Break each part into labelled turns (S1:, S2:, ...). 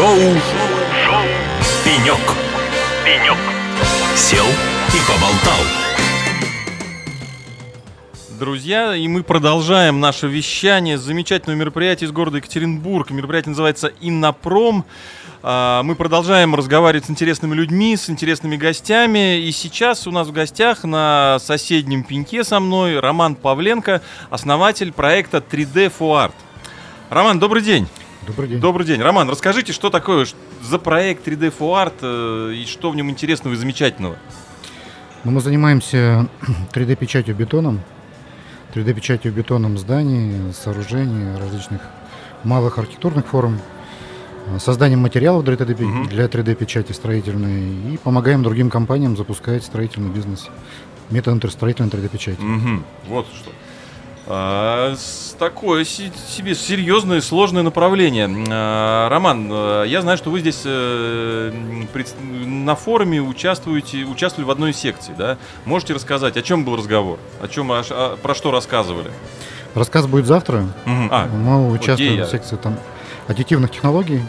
S1: Шоу, Шоу. «Пенек». «Пенек». Сел и поболтал.
S2: Друзья, и мы продолжаем наше вещание замечательного мероприятия из города Екатеринбург. Мероприятие называется «Иннопром». А, Мы продолжаем разговаривать с интересными людьми, с интересными гостями. И сейчас у нас в гостях на соседнем пеньке со мной Роман Павленко, основатель проекта 3D for Art. Роман, добрый день.
S3: Добрый день.
S2: Добрый день. Роман, расскажите, что такое за проект 3D for Art э, и что в нем интересного и замечательного?
S3: Ну, мы занимаемся 3D-печатью бетоном, 3D-печатью бетоном зданий, сооружений, различных малых архитектурных форм, созданием материалов для 3D,
S2: Мгм.
S3: для 3D-печати строительной и помогаем другим компаниям запускать строительный бизнес методом тр- строительной 3D-печати.
S2: Мгм, Вот что. А, такое себе серьезное, сложное направление. А, Роман, э, я знаю, что вы здесь э, на форуме участвуете, участвовали в одной из секций, да? Можете рассказать, о чем был разговор? О чем, о про что рассказывали?
S3: Рассказ будет завтра.
S2: Мгм, А,
S3: Мы участвуем в секции там аддитивных технологий.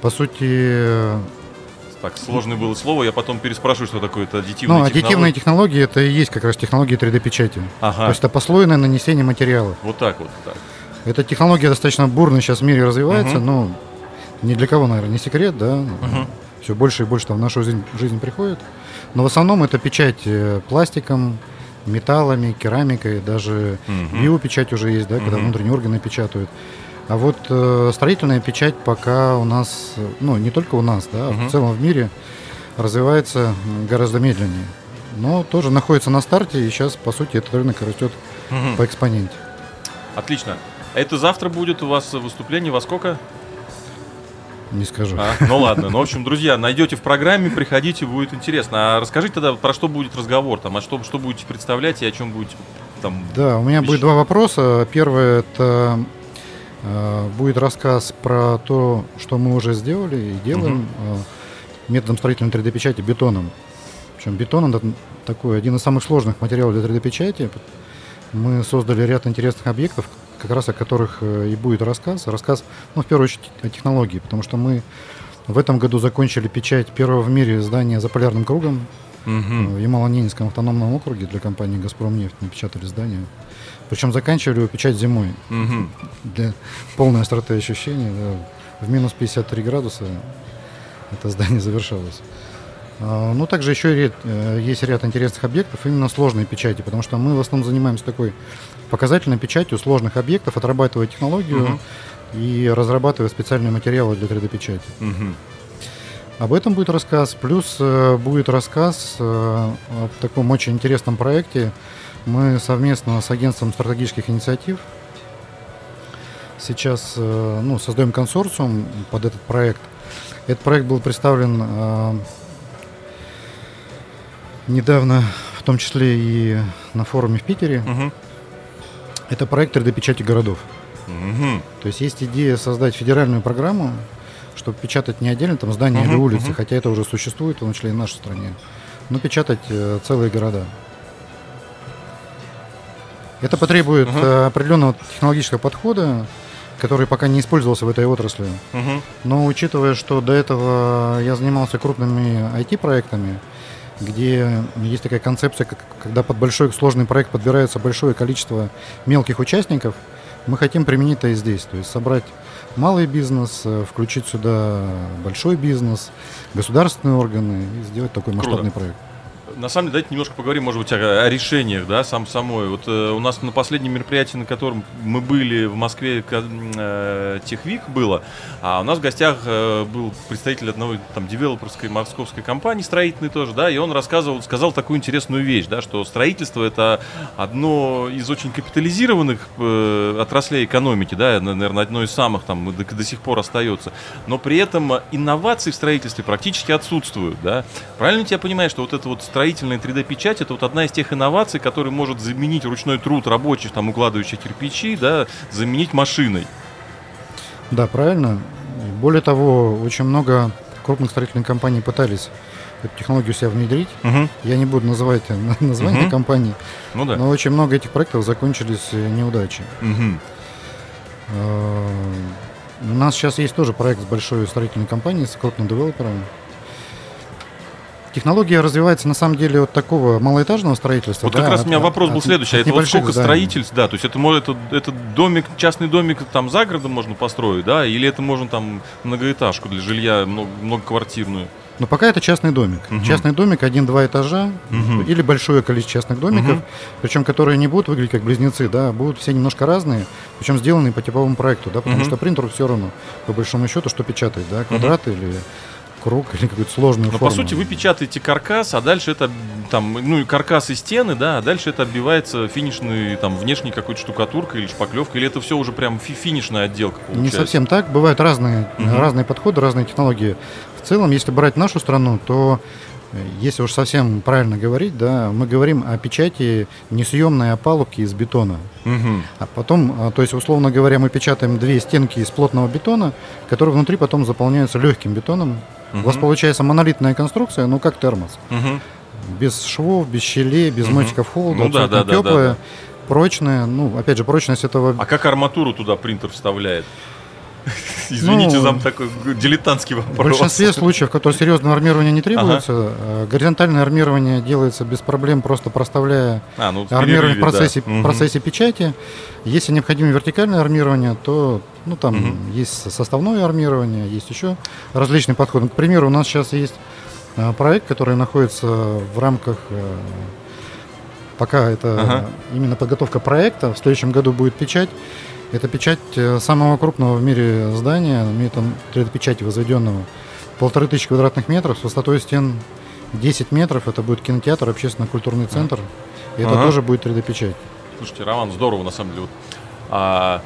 S3: По сути,
S2: так, сложное было слово, я потом переспрошу, что такое это аддитивные
S3: ну, аддитивные
S2: технологии.
S3: технологии это и есть как раз технологии 3D-печати. То
S2: Ага,
S3: есть это послойное нанесение материалов.
S2: вот так вот. Так.
S3: Эта технология достаточно бурно сейчас в мире развивается,
S2: Мгм.
S3: но ни для кого, наверное, не секрет, да.
S2: Мгм.
S3: Все больше и больше там в нашу жизнь, жизнь приходит. Но в основном это печать э, пластиком, металлами, керамикой, даже
S2: Мгм.
S3: биопечать уже есть, да, когда
S2: Мгм.
S3: внутренние органы печатают. А вот э, строительная печать пока у нас, ну не только у нас, да,
S2: Мгм.
S3: в целом в мире развивается гораздо медленнее. Но тоже находится на старте, и сейчас, по сути, этот рынок растет
S2: Мгм.
S3: по экспоненте.
S2: Отлично. Это завтра будет у вас выступление во сколько?
S3: Не скажу.
S2: А, ну ладно, ну в общем, друзья, найдете в программе, приходите, будет интересно. А расскажите тогда, про что будет разговор, там, а что, что будете представлять и о чем будете там.
S3: Да, у меня
S2: вещ-
S3: будет два вопроса. Первый это будет рассказ про то, что мы уже сделали и делаем э, методом строительной 3D-печати бетоном. Причем бетон это такой один из самых сложных материалов для 3D-печати. Мы создали ряд интересных объектов, как раз о которых э, и будет рассказ. Рассказ, ну, в первую очередь, о технологии, потому что мы в этом году закончили печать первого в мире здания за полярным кругом.
S2: Мгм.
S3: В Ямало-Ненецком автономном округе для компании «Газпромнефть» мы печатали здание. Причем заканчивали его печать зимой.
S2: Мгм.
S3: Для полной остроты ощущений. да. В минус 53 градуса это здание завершалось. А, Ну, также еще ряд- э, есть ряд интересных объектов, именно сложной печати, потому что мы в основном занимаемся такой показательной печатью сложных объектов, отрабатывая технологию
S2: Мгм.
S3: И разрабатывая специальные материалы для 3D-печати.
S2: Мгм.
S3: Об этом будет рассказ. Плюс э, будет рассказ э, о таком очень интересном проекте. Мы совместно с агентством стратегических инициатив сейчас э, ну, создаем консорциум под этот проект. Этот проект был представлен э, недавно, в том числе и на форуме в Питере.
S2: Мгм.
S3: Это проект 3D-печати городов.
S2: Мгм.
S3: То есть есть идея создать федеральную программу, чтобы печатать не отдельно там здания или
S2: Мгм,
S3: улицы,
S2: мгм.
S3: хотя это уже существует, в том числе и в нашей стране, но печатать э, целые города. Это потребует э, определенного технологического подхода, который пока не использовался в этой отрасли.
S2: Мгм.
S3: Но учитывая, что до этого я занимался крупными IT-проектами, где есть такая концепция, как, когда под большой сложный проект подбирается большое количество мелких участников, мы хотим применить это и здесь. То есть собрать малый бизнес, э, включить сюда большой бизнес, государственные органы и сделать такой
S2: Круто.
S3: масштабный проект.
S2: На самом деле, давайте немножко поговорим, может быть, о, о решениях, да, сам самой. Вот э, у нас на последнем мероприятии, на котором мы были в Москве, э, Техвик было, а у нас в гостях э, был представитель одной там девелоперской московской компании, строительной тоже, да, и он рассказывал, сказал такую интересную вещь, да, что строительство это одно из очень капитализированных э, отраслей экономики, да, на- наверное, одно из самых там до, до сих пор остается, но при этом инновации в строительстве практически отсутствуют, да. Правильно я понимаю, что вот эта вот строительная 3D-печать это вот одна из тех инноваций, которая может заменить ручной труд рабочих, там, укладывающих кирпичи, да, заменить машиной.
S3: Да, правильно. Более того, очень много крупных строительных компаний пытались эту технологию себя внедрить. Я не буду называть название
S2: Мгм.
S3: компаний,
S2: Ну да.
S3: но очень много этих проектов закончились э, неудачей.
S2: Мгм.
S3: Э, У нас сейчас есть тоже проект с большой строительной компанией, с крупным девелопером. Технология развивается на самом деле от такого малоэтажного строительства.
S2: Вот
S3: да,
S2: как раз
S3: от-
S2: у меня вопрос
S3: от-
S2: был
S3: от-
S2: следующий. А
S3: от
S2: это вот сколько
S3: зданий.
S2: строительств, да, то есть это может это, это домик, частный домик там за городом можно построить, да, или это можно там многоэтажку для жилья, много, многоквартирную?
S3: Но пока это частный домик.
S2: Мгм.
S3: Частный домик один-два этажа
S2: Мгм.
S3: или большое количество частных домиков,
S2: Мгм.
S3: причем которые не будут выглядеть как близнецы, да, будут все немножко разные, причем сделаны по типовому проекту, да, потому
S2: Мгм.
S3: что принтеру все равно, по большому счету, что печатать, да, квадрат или круг или какую-то сложную
S2: Но Ну, по
S3: форму.
S2: сути вы печатаете каркас, а дальше это там, ну и каркас и стены, да, а дальше это оббивается финишной, там, внешней какой-то штукатуркой или шпаклевкой, или это все уже прям фи- финишная отделка
S3: Не
S2: получается?
S3: совсем так. Бывают разные,
S2: Мгм.
S3: разные подходы, разные технологии. В целом, если брать нашу страну, то э, если уж совсем правильно говорить, да, мы говорим о печати несъемной опалубки из бетона.
S2: Мгм.
S3: А потом, а, то есть, условно говоря, мы печатаем две стенки из плотного бетона, которые внутри потом заполняются легким бетоном. У вас получается монолитная конструкция, ну как термос. Без швов, без щелей, без
S2: Мгм.
S3: мочков холода,
S2: Ну да, да, да, да,
S3: теплая,
S2: да.
S3: прочная. Ну, опять же, прочность этого
S2: А как арматуру туда принтер вставляет? Извините
S3: Ну,
S2: за такой дилетантский
S3: В
S2: вопрос.
S3: большинстве случаев, которые серьезного армирования не требуется, э, горизонтальное армирование делается без проблем, просто проставляя
S2: А, ну, в
S3: армирование в
S2: перерыве, да.
S3: процессе, в процессе печати. Если необходимо вертикальное армирование, то ну, там
S2: Мгм.
S3: есть составное армирование, есть еще различные подходы. К примеру, у нас сейчас есть э, проект, который находится в рамках э, пока это
S2: Ага.
S3: именно подготовка проекта. В следующем году будет печать. Это печать э, самого крупного в мире здания, методом 3D-печати возведенного. Полторы тысячи квадратных метров с высотой стен 10 метров. Это будет кинотеатр, общественно-культурный центр. И это
S2: Ага.
S3: тоже будет 3D-печать.
S2: Слушайте, Роман, здорово, на самом деле. Вот, а,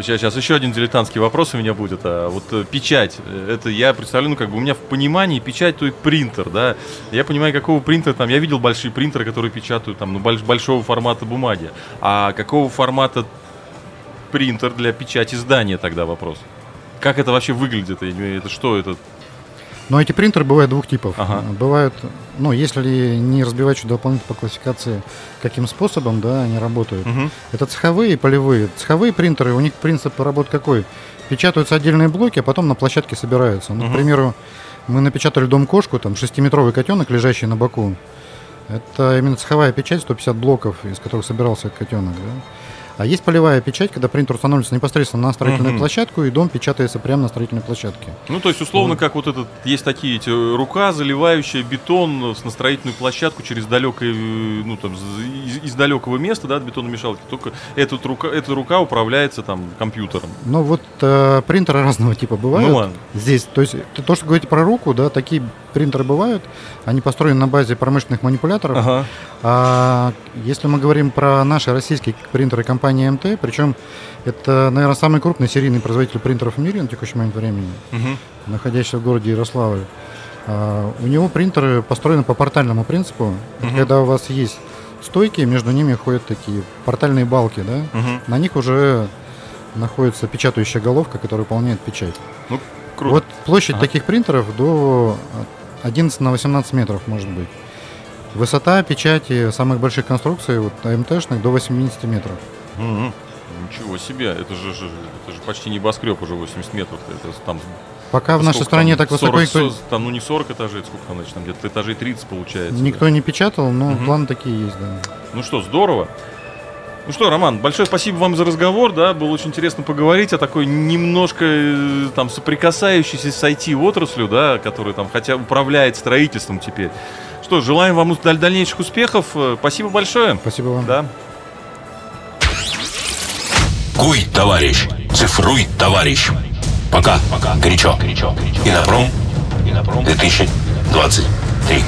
S2: сейчас, сейчас еще один дилетантский вопрос у меня будет. А, вот э, печать, э, это я представляю, ну как бы у меня в понимании печать, то и принтер, да. Я понимаю, какого принтера там, я видел большие принтеры, которые печатают там, ну, больш- большого формата бумаги. А какого формата принтер для печати здания тогда вопрос? Как это вообще выглядит? Это что это?
S3: Но эти принтеры бывают двух типов.
S2: Ага.
S3: Бывают, ну, если не разбивать еще дополнительно по классификации, каким способом, да, они работают.
S2: Мгм.
S3: Это цеховые и полевые. Цеховые принтеры, у них принцип работы какой? Печатаются отдельные блоки, а потом на площадке собираются. Ну,
S2: Мгм.
S3: к примеру, мы напечатали дом-кошку, там, шестиметровый котенок, лежащий на боку. Это именно цеховая печать, 150 блоков, из которых собирался котенок, да. А есть полевая печать, когда принтер устанавливается непосредственно на строительную
S2: Мгм.
S3: площадку, и дом печатается прямо на строительной площадке.
S2: Ну, то есть, условно, как вот этот, есть такие эти, э, рука, заливающая бетон на строительную площадку через далекое, э, ну, там, из, из далекого места, да, от бетономешалки, только эта рука, эта рука управляется там компьютером.
S3: Ну вот э, принтеры разного типа бывают.
S2: Ну ладно.
S3: Здесь, то есть то, что говорите про руку, да, такие принтеры бывают. Они построены на базе промышленных манипуляторов.
S2: Ага.
S3: А если мы говорим про наши российские принтеры компании МТ, причем это, наверное, самый крупный серийный производитель принтеров в мире на текущий момент времени,
S2: Мгм.
S3: находящийся в городе Ярославль. А, у него принтеры построены по портальному принципу.
S2: Мгм.
S3: Когда у вас есть стойки, между ними ходят такие портальные балки, да,
S2: Мгм.
S3: на них уже находится печатающая головка, которая выполняет печать.
S2: Ну, круто.
S3: Вот площадь
S2: Ага.
S3: таких принтеров до 11 на 18 метров может быть. Высота печати самых больших конструкций, вот АМТшных, до 80 метров.
S2: Мгм. Ничего себе, это же, это же почти небоскреб уже 80 метров. Это там
S3: Пока в нашей стране так высоко
S2: 40,
S3: никто,
S2: там, ну не 40 этажей, сколько там, значит, там где-то этажей 30 получается.
S3: никто не печатал, но
S2: Мгм.
S3: планы такие есть, да.
S2: Ну что, здорово. Ну что, Роман, большое спасибо вам за разговор, да, было очень интересно поговорить о такой немножко э, там соприкасающейся с IT-отраслью, да, которая там хотя управляет строительством теперь. Что, желаем вам даль- дальнейших успехов, Э, спасибо большое.
S3: Спасибо вам.
S2: Да.
S1: Куй, товарищ, цифруй, товарищ. Пока, пока, горячо. Инопром, Инопром 2023.